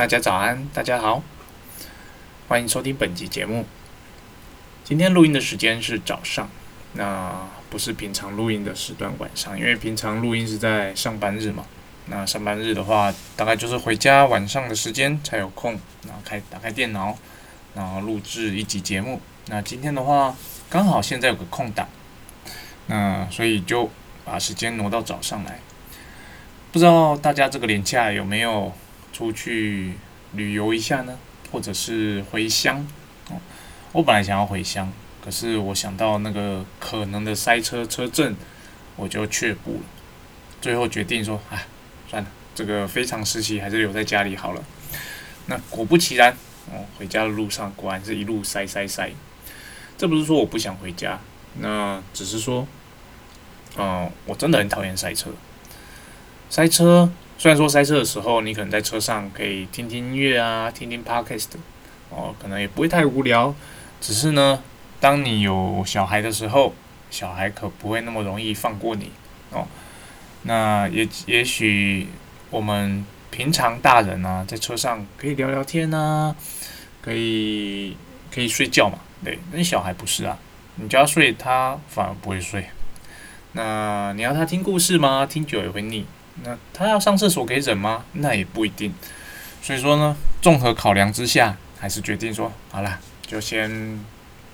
大家早安，大家好，欢迎收听本集节目。今天录音的时间是早上，那不是平常录音的时段晚上，因为平常录音是在上班日嘛。那上班日的话，大概就是回家晚上的时间才有空，然后开打开电脑，然后录制一集节目。那今天的话，刚好现在有个空档，那所以就把时间挪到早上来。不知道大家这个年假有没有出去旅游一下呢？或者是回乡？我本来想要回乡，可是我想到那个可能的塞车车阵，我就却步了。最后决定说，哎。算了，这个非常时期还是留在家里好了。那果不其然，哦，回家的路上果然是一路塞塞塞。这不是说我不想回家，那只是说，嗯，我真的很讨厌塞车。塞车，虽然说塞车的时候，你可能在车上可以听听音乐啊，听听 podcast，哦，可能也不会太无聊。只是呢，当你有小孩的时候，小孩可不会那么容易放过你哦。那也也许我们平常大人呢，在车上可以聊聊天啊，可以可以睡觉嘛，对。那小孩不是啊，你叫他睡，他反而不会睡。那你要他听故事吗？听久也会腻。那他要上厕所可以忍吗？那也不一定。所以说呢，综合考量之下，还是决定说，好了，就先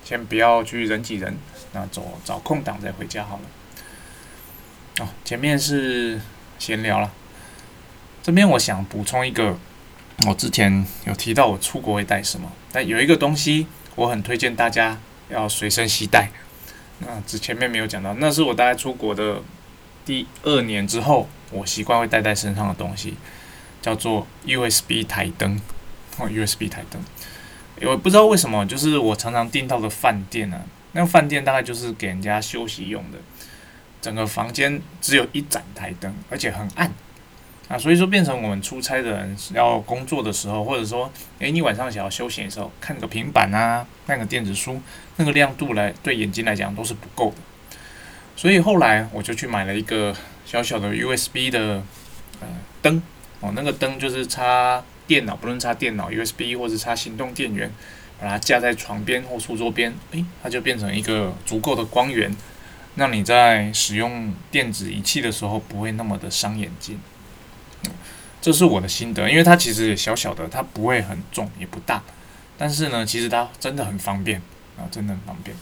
先不要去人挤人，那走找空档再回家好了。哦，前面是闲聊了，这边我想补充一个，我之前有提到我出国会带什么，但有一个东西我很推荐大家要随身携带。那只前面没有讲到，那是我大概出国的第二年之后，我习惯会带在身上的东西，叫做 USB 台灯。哦，USB 台灯，我不知道为什么，就是我常常订到的饭店呢，那个饭店大概就是给人家休息用的。整个房间只有一盏台灯，而且很暗啊，所以说变成我们出差的人要工作的时候，或者说，诶，你晚上想要休闲的时候，看个平板啊，看个电子书，那个亮度来对眼睛来讲都是不够的。所以后来我就去买了一个小小的 USB 的呃灯哦，那个灯就是插电脑，不论插电脑 USB 或者插行动电源，把它架在床边或书桌边，诶，它就变成一个足够的光源。让你在使用电子仪器的时候不会那么的伤眼睛，这是我的心得。因为它其实小小的，它不会很重也不大，但是呢，其实它真的很方便啊，真的很方便。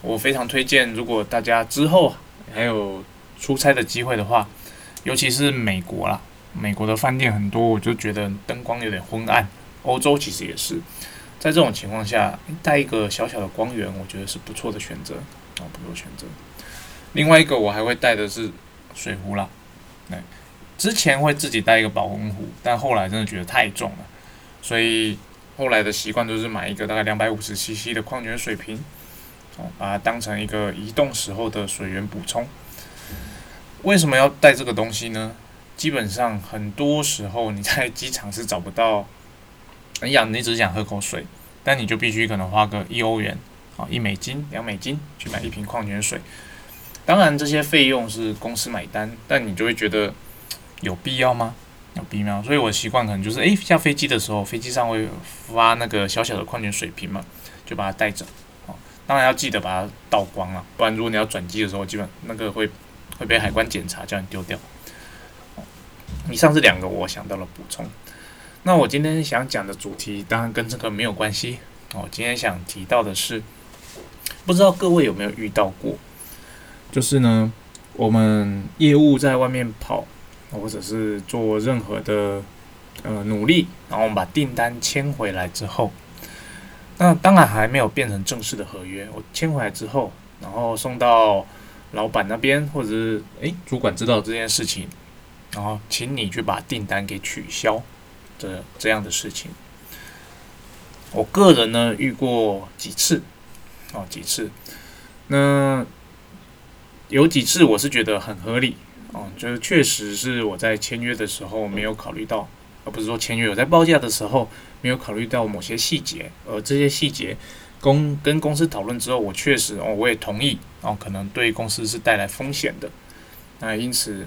我非常推荐，如果大家之后还有出差的机会的话，尤其是美国啦，美国的饭店很多，我就觉得灯光有点昏暗。欧洲其实也是，在这种情况下，带一个小小的光源，我觉得是不错的选择啊，不错的选择。另外一个我还会带的是水壶啦，对，之前会自己带一个保温壶，但后来真的觉得太重了，所以后来的习惯就是买一个大概两百五十 CC 的矿泉水瓶，把它当成一个移动时候的水源补充。为什么要带这个东西呢？基本上很多时候你在机场是找不到，哎呀，你只想喝口水，但你就必须可能花个一欧元，啊，一美金、两美金去买一瓶矿泉水。当然，这些费用是公司买单，但你就会觉得有必要吗？有必要，所以我习惯可能就是，诶，下飞机的时候，飞机上会发那个小小的矿泉水瓶嘛，就把它带着。哦，当然要记得把它倒光了，不然如果你要转机的时候，基本那个会会被海关检查，叫你丢掉。以上是两个我想到了补充。那我今天想讲的主题，当然跟这个没有关系。哦，今天想提到的是，不知道各位有没有遇到过？就是呢，我们业务在外面跑，或者是做任何的呃努力，然后我们把订单签回来之后，那当然还没有变成正式的合约。我签回来之后，然后送到老板那边，或者是诶主管知道这件事情，然后请你去把订单给取消这这样的事情，我个人呢遇过几次，哦几次，那。有几次我是觉得很合理哦，就是确实是我在签约的时候没有考虑到，而不是说签约我在报价的时候没有考虑到某些细节，而这些细节公跟公司讨论之后，我确实哦我也同意哦，可能对公司是带来风险的，那因此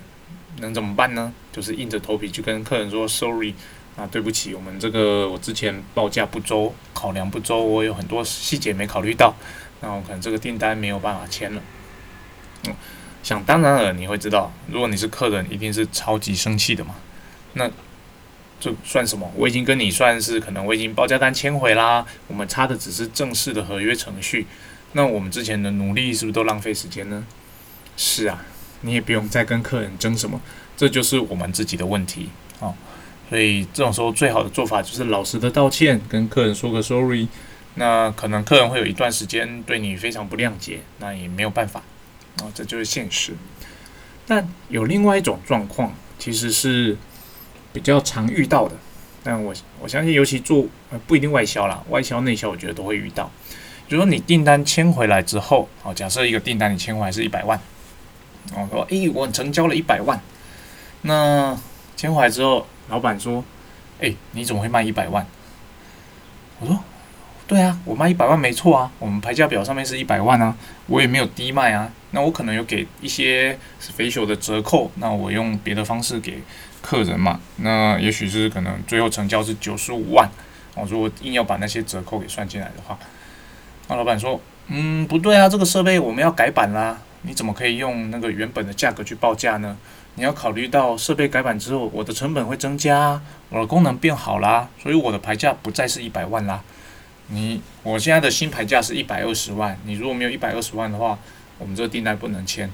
能怎么办呢？就是硬着头皮去跟客人说 sorry，啊，对不起，我们这个我之前报价不周，考量不周，我有很多细节没考虑到，那我可能这个订单没有办法签了。嗯，想当然了，你会知道，如果你是客人，一定是超级生气的嘛。那这算什么？我已经跟你算是可能我已经报价单签回啦，我们差的只是正式的合约程序。那我们之前的努力是不是都浪费时间呢？是啊，你也不用再跟客人争什么，这就是我们自己的问题哦。所以这种时候最好的做法就是老实的道歉，跟客人说个 sorry。那可能客人会有一段时间对你非常不谅解，那也没有办法啊，这就是现实。但有另外一种状况，其实是比较常遇到的。但我我相信，尤其做不一定外销啦，外销内销我觉得都会遇到。就说你订单签回来之后，好，假设一个订单你签回来是一百万，我说，诶，我成交了一百万，那签回来之后。老板说：“哎，你怎么会卖一百万？”我说：“对啊，我卖一百万没错啊，我们牌价表上面是一百万啊，我也没有低卖啊。那我可能有给一些肥秀的折扣，那我用别的方式给客人嘛。那也许是可能最后成交是九十五万。我如果硬要把那些折扣给算进来的话，那老板说：‘嗯，不对啊，这个设备我们要改版啦，你怎么可以用那个原本的价格去报价呢？’”你要考虑到设备改版之后，我的成本会增加，我的功能变好啦，所以我的牌价不再是一百万啦。你我现在的新牌价是一百二十万，你如果没有一百二十万的话，我们这个订单不能签。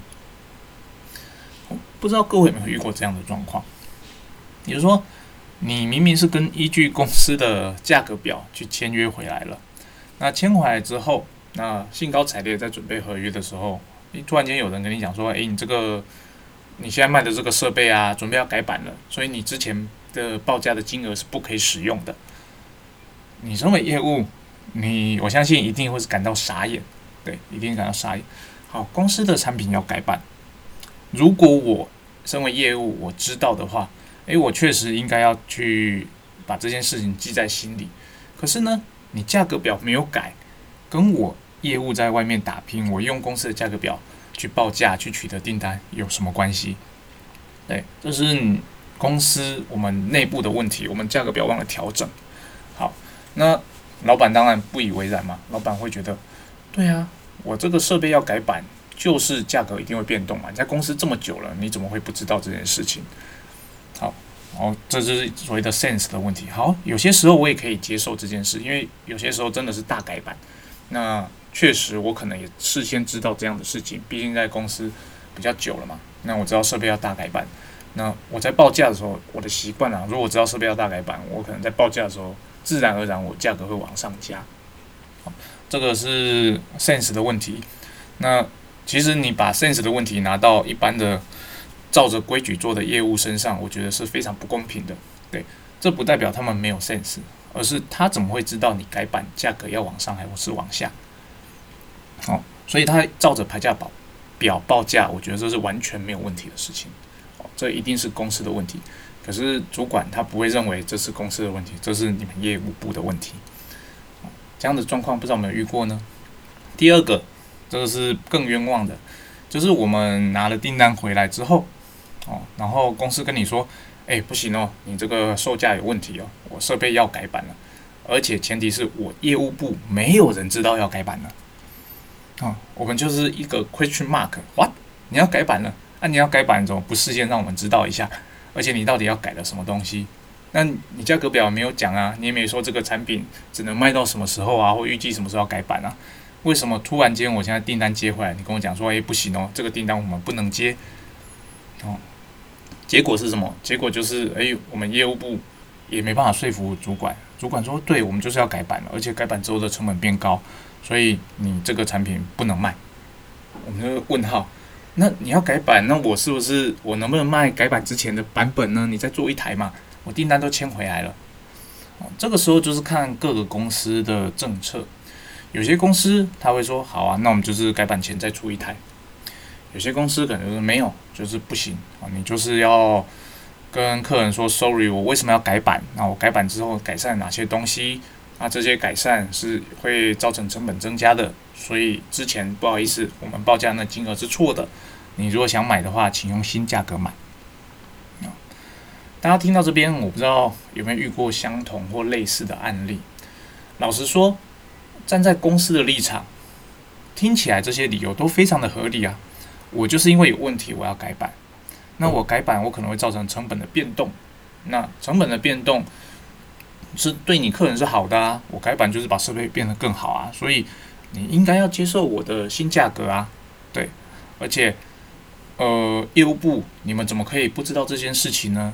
不知道各位有没有遇过这样的状况？也就是说，你明明是跟依据公司的价格表去签约回来了，那签回来之后，那兴高采烈在准备合约的时候，突然间有人跟你讲说，诶，你这个。你现在卖的这个设备啊，准备要改版了，所以你之前的报价的金额是不可以使用的。你身为业务，你我相信一定会是感到傻眼，对，一定感到傻眼。好，公司的产品要改版，如果我身为业务我知道的话，诶，我确实应该要去把这件事情记在心里。可是呢，你价格表没有改，跟我业务在外面打拼，我用公司的价格表。去报价去取得订单有什么关系？对，这是你公司我们内部的问题，我们价格表忘了调整。好，那老板当然不以为然嘛，老板会觉得，对啊，我这个设备要改版，就是价格一定会变动嘛。你在公司这么久了，你怎么会不知道这件事情？哦，这就是所谓的 sense 的问题。好，有些时候我也可以接受这件事，因为有些时候真的是大改版，那。确实，我可能也事先知道这样的事情，毕竟在公司比较久了嘛。那我知道设备要大改版，那我在报价的时候，我的习惯啊，如果知道设备要大改版，我可能在报价的时候，自然而然我价格会往上加。这个是 sense 的问题。那其实你把 sense 的问题拿到一般的照着规矩做的业务身上，我觉得是非常不公平的。对，这不代表他们没有 sense，而是他怎么会知道你改版价格要往上还是往下？哦，所以他照着排价表表报价，我觉得这是完全没有问题的事情。哦，这一定是公司的问题。可是主管他不会认为这是公司的问题，这是你们业务部的问题。这样的状况不知道有没有遇过呢？第二个，这个是更冤枉的，就是我们拿了订单回来之后，哦，然后公司跟你说，哎，不行哦，你这个售价有问题哦，我设备要改版了，而且前提是我业务部没有人知道要改版了。啊，我们就是一个 question mark，what？你要改版了？那你要改版怎么不事先让我们知道一下？而且你到底要改了什么东西？那你价格表没有讲啊，你也没说这个产品只能卖到什么时候啊，或预计什么时候要改版啊？为什么突然间我现在订单接回来，你跟我讲说，诶，不行哦，这个订单我们不能接。哦，结果是什么？结果就是，诶，我们业务部也没办法说服主管，主管说，对我们就是要改版了，而且改版之后的成本变高。所以你这个产品不能卖，我们就问号。那你要改版，那我是不是我能不能卖改版之前的版本呢？你再做一台嘛，我订单都签回来了。这个时候就是看各个公司的政策，有些公司他会说好啊，那我们就是改版前再出一台。有些公司可能就是没有，就是不行啊，你就是要跟客人说 sorry，我为什么要改版？那我改版之后改善哪些东西？那这些改善是会造成成本增加的，所以之前不好意思，我们报价那金额是错的。你如果想买的话，请用新价格买。大家听到这边，我不知道有没有遇过相同或类似的案例。老实说，站在公司的立场，听起来这些理由都非常的合理啊。我就是因为有问题，我要改版。那我改版，我可能会造成成本的变动。那成本的变动是对你客人是好的啊。我改版就是把设备变得更好啊，所以你应该要接受我的新价格啊。对，而且，呃，业务部你们怎么可以不知道这件事情呢？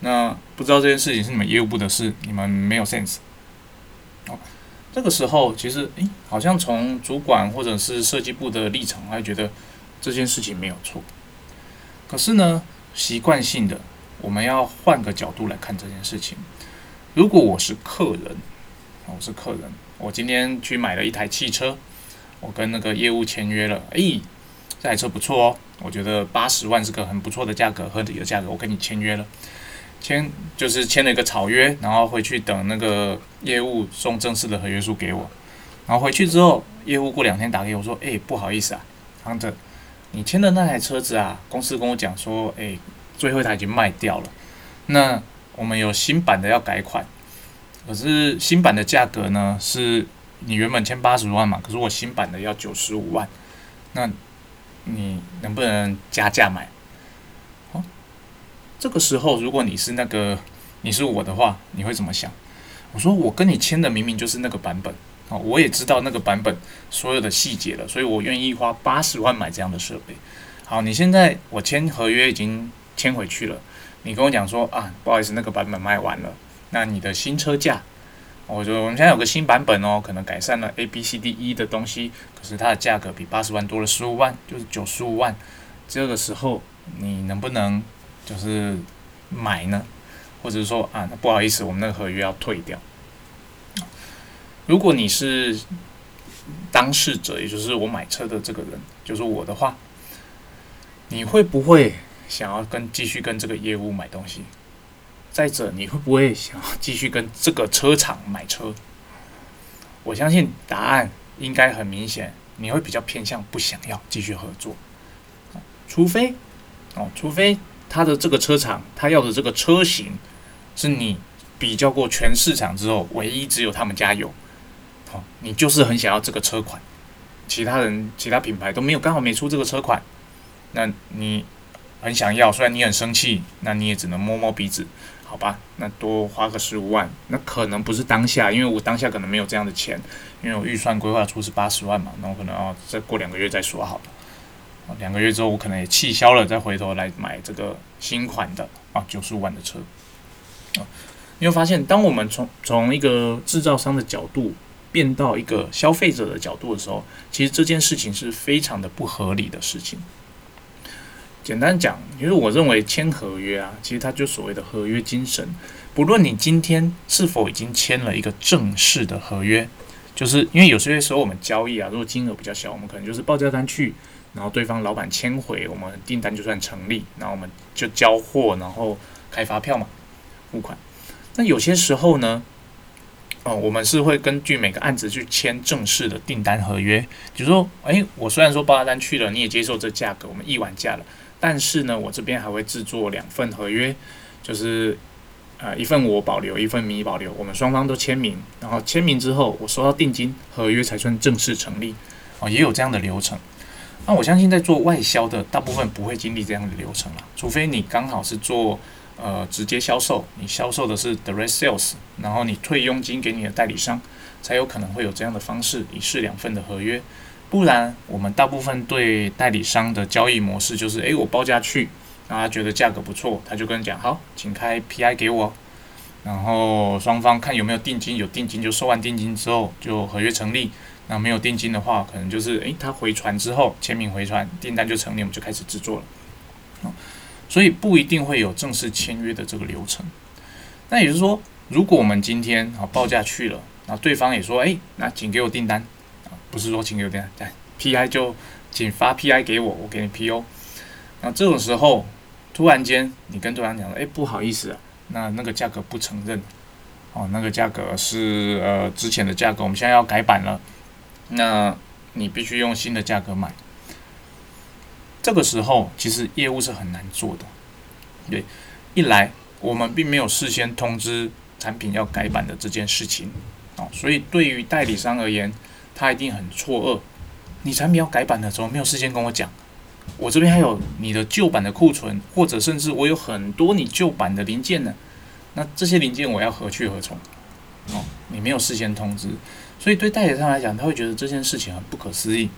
那不知道这件事情是你们业务部的事，你们没有 sense。哦，这个时候其实，诶，好像从主管或者是设计部的立场，还觉得这件事情没有错。可是呢，习惯性的，我们要换个角度来看这件事情。如果我是客人，我是客人，我今天去买了一台汽车，我跟那个业务签约了，诶，这台车不错哦，我觉得八十万是个很不错的价格，合理的价格，我跟你签约了。签就是签了一个草约，然后回去等那个业务送正式的合约书给我。然后回去之后，业务过两天打给我说：“哎，不好意思啊，康特，你签的那台车子啊，公司跟我讲说，哎，最后一台已经卖掉了。那我们有新版的要改款，可是新版的价格呢，是你原本签八十万嘛，可是我新版的要九十五万，那你能不能加价买？”哦这个时候，如果你是那个你是我的话，你会怎么想？我说我跟你签的明明就是那个版本啊，我也知道那个版本所有的细节了，所以我愿意花八十万买这样的设备。好，你现在我签合约已经签回去了，你跟我讲说啊，不好意思，那个版本卖完了，那你的新车价，我说我们现在有个新版本哦，可能改善了 A B C D E 的东西，可是它的价格比八十万多了十五万，就是九十五万。这个时候你能不能？就是买呢，或者说啊，不好意思，我们那个合约要退掉。如果你是当事者，也就是我买车的这个人，就是我的话，你会不会想要跟继续跟这个业务买东西？再者，你会不会想要继续跟这个车厂买车？我相信答案应该很明显，你会比较偏向不想要继续合作，除非哦，除非。他的这个车厂，他要的这个车型，是你比较过全市场之后，唯一只有他们家有，你就是很想要这个车款，其他人其他品牌都没有，刚好没出这个车款，那你很想要，虽然你很生气，那你也只能摸摸鼻子，好吧，那多花个十五万，那可能不是当下，因为我当下可能没有这样的钱，因为我预算规划出是八十万嘛，那我可能要再过两个月再说好了。两个月之后，我可能也气消了，再回头来买这个新款的啊九十五万的车。啊。你会发现，当我们从从一个制造商的角度变到一个消费者的角度的时候，其实这件事情是非常的不合理的事情。简单讲，其实我认为签合约啊，其实它就所谓的合约精神。不论你今天是否已经签了一个正式的合约，就是因为有些时候我们交易啊，如果金额比较小，我们可能就是报价单去。然后对方老板签回，我们订单就算成立，然后我们就交货，然后开发票嘛，付款。那有些时候呢，哦，我们是会根据每个案子去签正式的订单合约。比如说，哎，我虽然说报价单去了，你也接受这价格，我们一完价了，但是呢，我这边还会制作两份合约，就是呃一份我保留，一份你保留，我们双方都签名，然后签名之后，我收到定金，合约才算正式成立。哦，也有这样的流程。那我相信在做外销的大部分不会经历这样的流程了，除非你刚好是做呃直接销售，你销售的是 direct sales，然后你退佣金给你的代理商，才有可能会有这样的方式一式两份的合约。不然我们大部分对代理商的交易模式就是，诶，我报价去，然后他觉得价格不错，他就跟你讲好，请开 PI 给我，然后双方看有没有定金，有定金就收完定金之后就合约成立。那没有定金的话，可能就是诶，他回传之后签名回传，订单就成立，我们就开始制作了。所以不一定会有正式签约的这个流程。那也就是说，如果我们今天啊报价去了，然后对方也说，诶，那请给我订单啊，不是说请给我订单，，P I 就请发 P I 给我，我给你 P O。那这种时候，突然间你跟对方讲了，诶，不好意思啊，那那个价格不承认，哦，那个价格是呃之前的价格，我们现在要改版了。那你必须用新的价格买，这个时候其实业务是很难做的。对，一来我们并没有事先通知产品要改版的这件事情，哦，所以对于代理商而言，他一定很错愕。你产品要改版的时候，没有事先跟我讲，我这边还有你的旧版的库存，或者甚至我有很多你旧版的零件呢，那这些零件我要何去何从？哦，你没有事先通知，所以对代理商来讲，他会觉得这件事情很不可思议。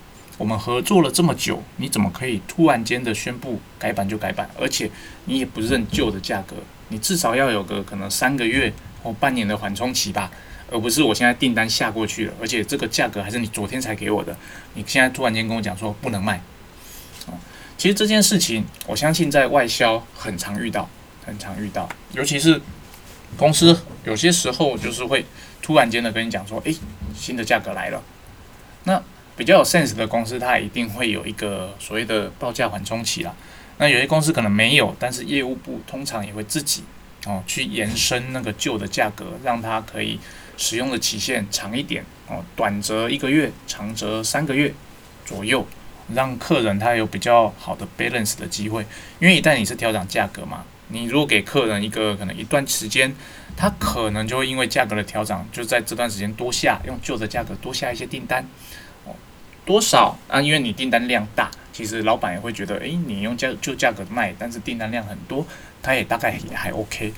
我们合作了这么久，你怎么可以突然间的宣布改版就改版？而且你也不认旧的价格，你至少要有个可能三个月或半年的缓冲期吧，而不是我现在订单下过去了，而且这个价格还是你昨天才给我的，你现在突然间跟我讲说不能卖。啊，其实这件事情，我相信在外销很常遇到，很常遇到，尤其是公司有些时候就是会突然间的跟你讲说，诶，新的价格来了，那。比较有 sense 的公司，它一定会有一个所谓的报价缓冲期啦。那有些公司可能没有，但是业务部通常也会自己哦去延伸那个旧的价格，让它可以使用的期限长一点哦，短则一个月，长则三个月左右，让客人他有比较好的 balance 的机会。因为一旦你是调整价格嘛，你如果给客人一个可能一段时间，他可能就会因为价格的调整，就在这段时间多下用旧的价格多下一些订单。多少啊？因为你订单量大，其实老板也会觉得，诶，你用价就价格卖，但是订单量很多，他也大概也还 OK。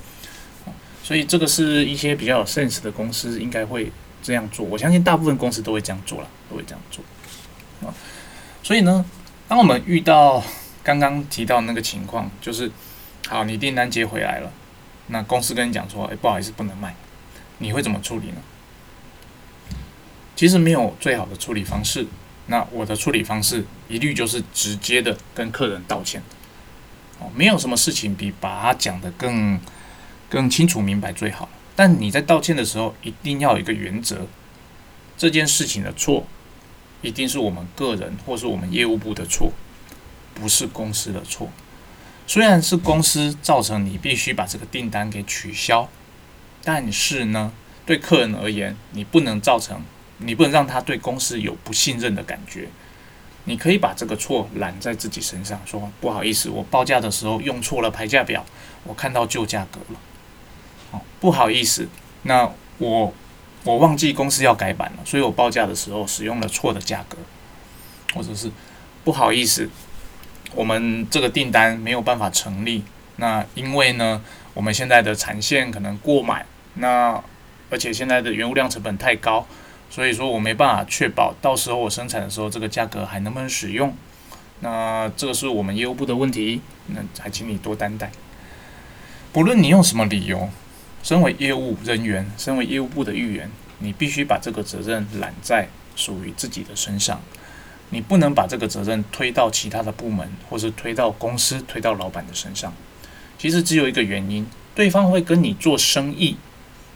所以这个是一些比较有 sense 的公司应该会这样做。我相信大部分公司都会这样做了，都会这样做。啊，所以呢，当我们遇到刚刚提到那个情况，就是好，你订单接回来了，那公司跟你讲说，诶，不好意思，不能卖，你会怎么处理呢？其实没有最好的处理方式。那我的处理方式一律就是直接的跟客人道歉，哦，没有什么事情比把它讲得更更清楚明白最好。但你在道歉的时候，一定要有一个原则：这件事情的错，一定是我们个人或是我们业务部的错，不是公司的错。虽然是公司造成你必须把这个订单给取消，但是呢，对客人而言，你不能造成。你不能让他对公司有不信任的感觉。你可以把这个错揽在自己身上，说不好意思，我报价的时候用错了排价表，我看到旧价格了。哦，不好意思，那我我忘记公司要改版了，所以我报价的时候使用了错的价格，或者是不好意思，我们这个订单没有办法成立。那因为呢，我们现在的产线可能过满，那而且现在的原物料成本太高。所以说我没办法确保到时候我生产的时候这个价格还能不能使用，那这个是我们业务部的问题，那还请你多担待。不论你用什么理由，身为业务人员，身为业务部的一员，你必须把这个责任揽在属于自己的身上，你不能把这个责任推到其他的部门，或是推到公司、推到老板的身上。其实只有一个原因，对方会跟你做生意，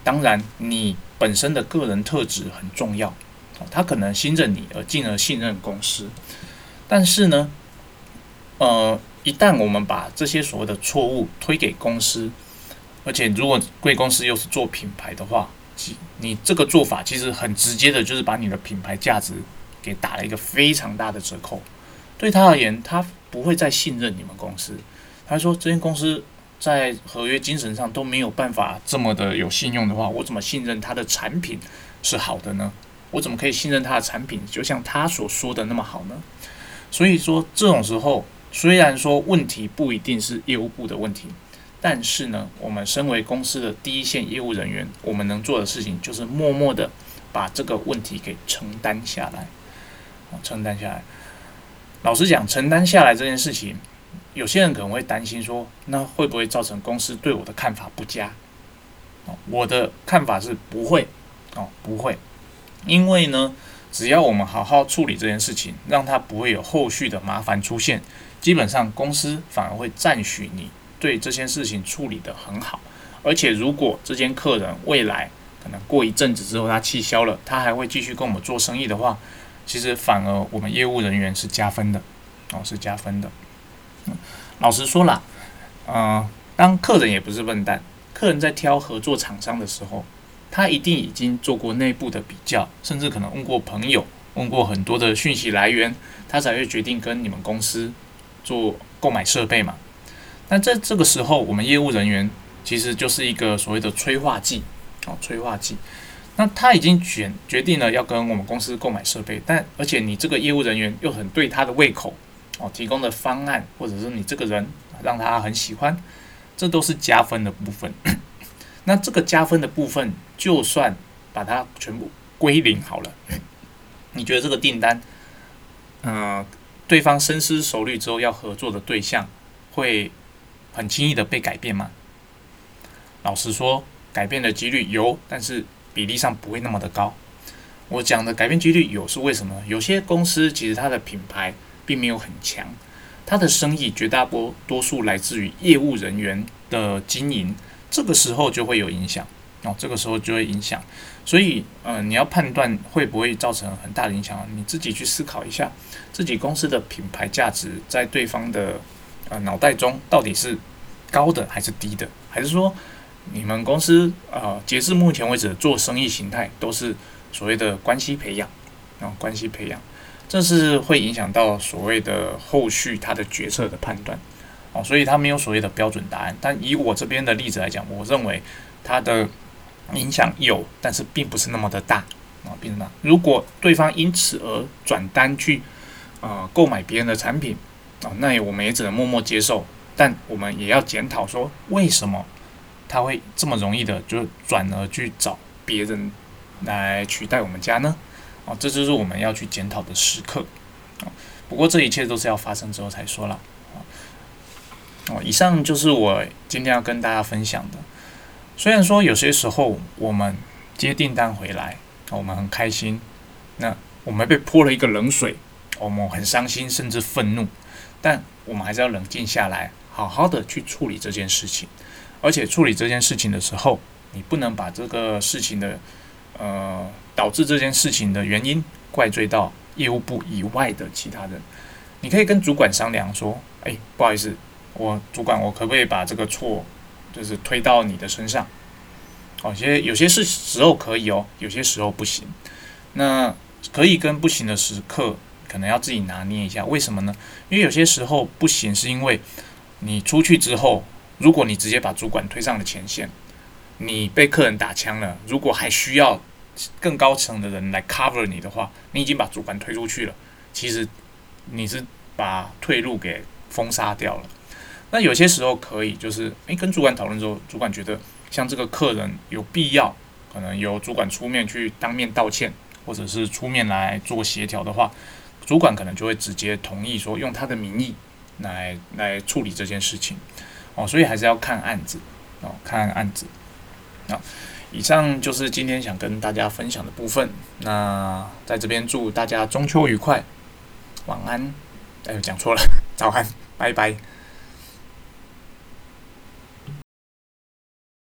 当然你。本身的个人特质很重要，他可能信任你，而进而信任公司。但是呢，呃，一旦我们把这些所谓的错误推给公司，而且如果贵公司又是做品牌的话，你这个做法其实很直接的，就是把你的品牌价值给打了一个非常大的折扣。对他而言，他不会再信任你们公司。他说：“这间公司。”在合约精神上都没有办法这么的有信用的话，我怎么信任他的产品是好的呢？我怎么可以信任他的产品就像他所说的那么好呢？所以说这种时候，虽然说问题不一定是业务部的问题，但是呢，我们身为公司的第一线业务人员，我们能做的事情就是默默的把这个问题给承担下来，承担下来。老实讲，承担下来这件事情。有些人可能会担心说，那会不会造成公司对我的看法不佳？哦，我的看法是不会，哦，不会，因为呢，只要我们好好处理这件事情，让它不会有后续的麻烦出现，基本上公司反而会赞许你对这件事情处理得很好。而且，如果这间客人未来可能过一阵子之后他气消了，他还会继续跟我们做生意的话，其实反而我们业务人员是加分的，哦，是加分的。老实说了，嗯，当客人也不是笨蛋，客人在挑合作厂商的时候，他一定已经做过内部的比较，甚至可能问过朋友，问过很多的讯息来源，他才会决定跟你们公司做购买设备嘛。那在这个时候，我们业务人员其实就是一个所谓的催化剂哦，催化剂。那他已经选决定了要跟我们公司购买设备，但而且你这个业务人员又很对他的胃口哦，提供的方案或者是你这个人让他很喜欢，这都是加分的部分。那这个加分的部分，就算把它全部归零好了，你觉得这个订单，嗯，对方深思熟虑之后要合作的对象，会很轻易的被改变吗？老实说，改变的几率有，但是。比例上不会那么的高。我讲的改变几率有是为什么？有些公司其实它的品牌并没有很强，他的生意绝大多多数来自于业务人员的经营，这个时候就会有影响。哦。这个时候就会影响，所以呃，你要判断会不会造成很大的影响，你自己去思考一下，自己公司的品牌价值在对方的呃脑袋中到底是高的还是低的，还是说？你们公司呃，截至目前为止做生意形态都是所谓的关系培养。啊，关系培养，这是会影响到所谓的后续他的决策的判断哦，所以他没有所谓的标准答案。但以我这边的例子来讲，我认为它的影响有，但是并不是那么的大啊，并不大。如果对方因此而转单去呃购买别人的产品啊，那我们也只能默默接受，但我们也要检讨说为什么。他会这么容易的就转而去找别人来取代我们家呢？哦，这就是我们要去检讨的时刻。哦，不过这一切都是要发生之后才说了。哦，以上就是我今天要跟大家分享的。虽然说有些时候我们接订单回来，我们很开心，那我们被泼了一个冷水，我们很伤心甚至愤怒，但我们还是要冷静下来，好好的去处理这件事情。而且处理这件事情的时候，你不能把这个事情的，呃，导致这件事情的原因怪罪到业务部以外的其他人。你可以跟主管商量说：“哎，不好意思，我主管，我可不可以把这个错，就是推到你的身上？”有些有些事时候可以哦，有些时候不行。那可以跟不行的时刻，可能要自己拿捏一下。为什么呢？因为有些时候不行，是因为你出去之后。如果你直接把主管推上了前线，你被客人打枪了，如果还需要更高层的人来 cover 你的话，你已经把主管推出去了，其实你是把退路给封杀掉了。那有些时候可以就是诶，跟主管讨论之后，主管觉得像这个客人有必要，可能由主管出面去当面道歉，或者是出面来做协调的话，主管可能就会直接同意说用他的名义来来处理这件事情。哦，所以还是要看案子，哦，看案子。啊，以上就是今天想跟大家分享的部分。那在这边祝大家中秋愉快，晚安。哎，讲错了，早安，拜拜。